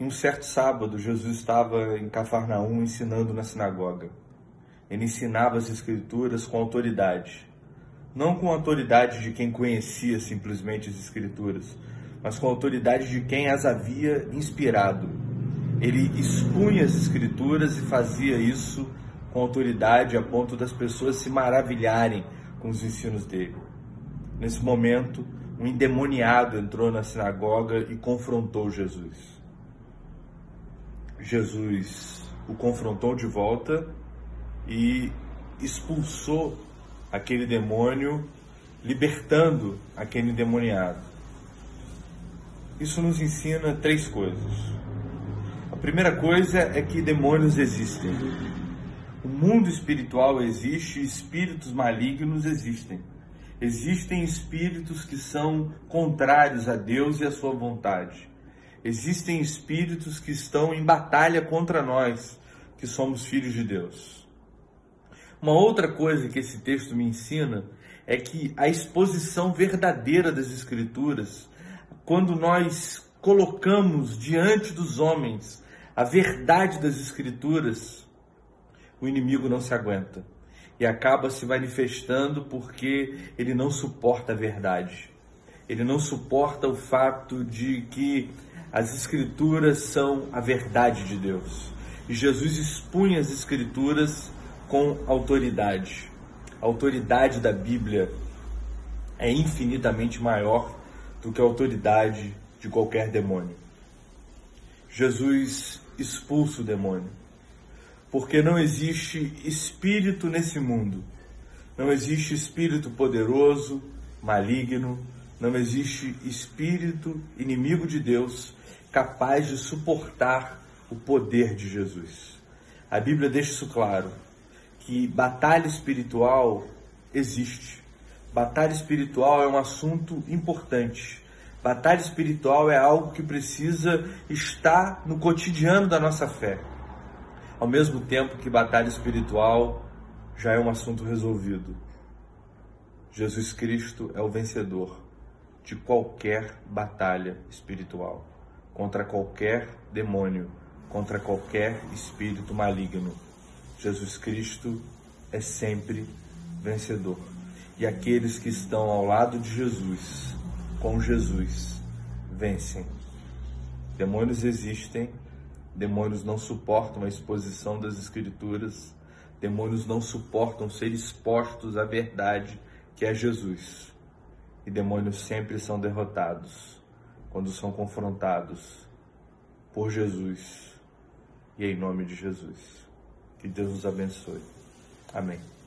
Em um certo sábado, Jesus estava em Cafarnaum ensinando na sinagoga. Ele ensinava as Escrituras com autoridade. Não com autoridade de quem conhecia simplesmente as Escrituras, mas com autoridade de quem as havia inspirado. Ele expunha as Escrituras e fazia isso com autoridade a ponto das pessoas se maravilharem com os ensinos dele. Nesse momento, um endemoniado entrou na sinagoga e confrontou Jesus. Jesus o confrontou de volta e expulsou aquele demônio, libertando aquele endemoniado. Isso nos ensina três coisas. A primeira coisa é que demônios existem. O mundo espiritual existe, espíritos malignos existem. Existem espíritos que são contrários a Deus e a sua vontade. Existem espíritos que estão em batalha contra nós, que somos filhos de Deus. Uma outra coisa que esse texto me ensina é que a exposição verdadeira das Escrituras, quando nós colocamos diante dos homens a verdade das Escrituras, o inimigo não se aguenta e acaba se manifestando porque ele não suporta a verdade. Ele não suporta o fato de que as Escrituras são a verdade de Deus. E Jesus expunha as Escrituras com autoridade. A autoridade da Bíblia é infinitamente maior do que a autoridade de qualquer demônio. Jesus expulsa o demônio, porque não existe espírito nesse mundo, não existe espírito poderoso, maligno, não existe espírito inimigo de Deus capaz de suportar o poder de Jesus. A Bíblia deixa isso claro, que batalha espiritual existe. Batalha espiritual é um assunto importante. Batalha espiritual é algo que precisa estar no cotidiano da nossa fé. Ao mesmo tempo que batalha espiritual já é um assunto resolvido. Jesus Cristo é o vencedor de qualquer batalha espiritual contra qualquer demônio, contra qualquer espírito maligno. Jesus Cristo é sempre vencedor. E aqueles que estão ao lado de Jesus, com Jesus, vencem. Demônios existem, demônios não suportam a exposição das Escrituras, demônios não suportam ser expostos à verdade que é Jesus. E demônios sempre são derrotados quando são confrontados por Jesus e em nome de Jesus. Que Deus nos abençoe. Amém.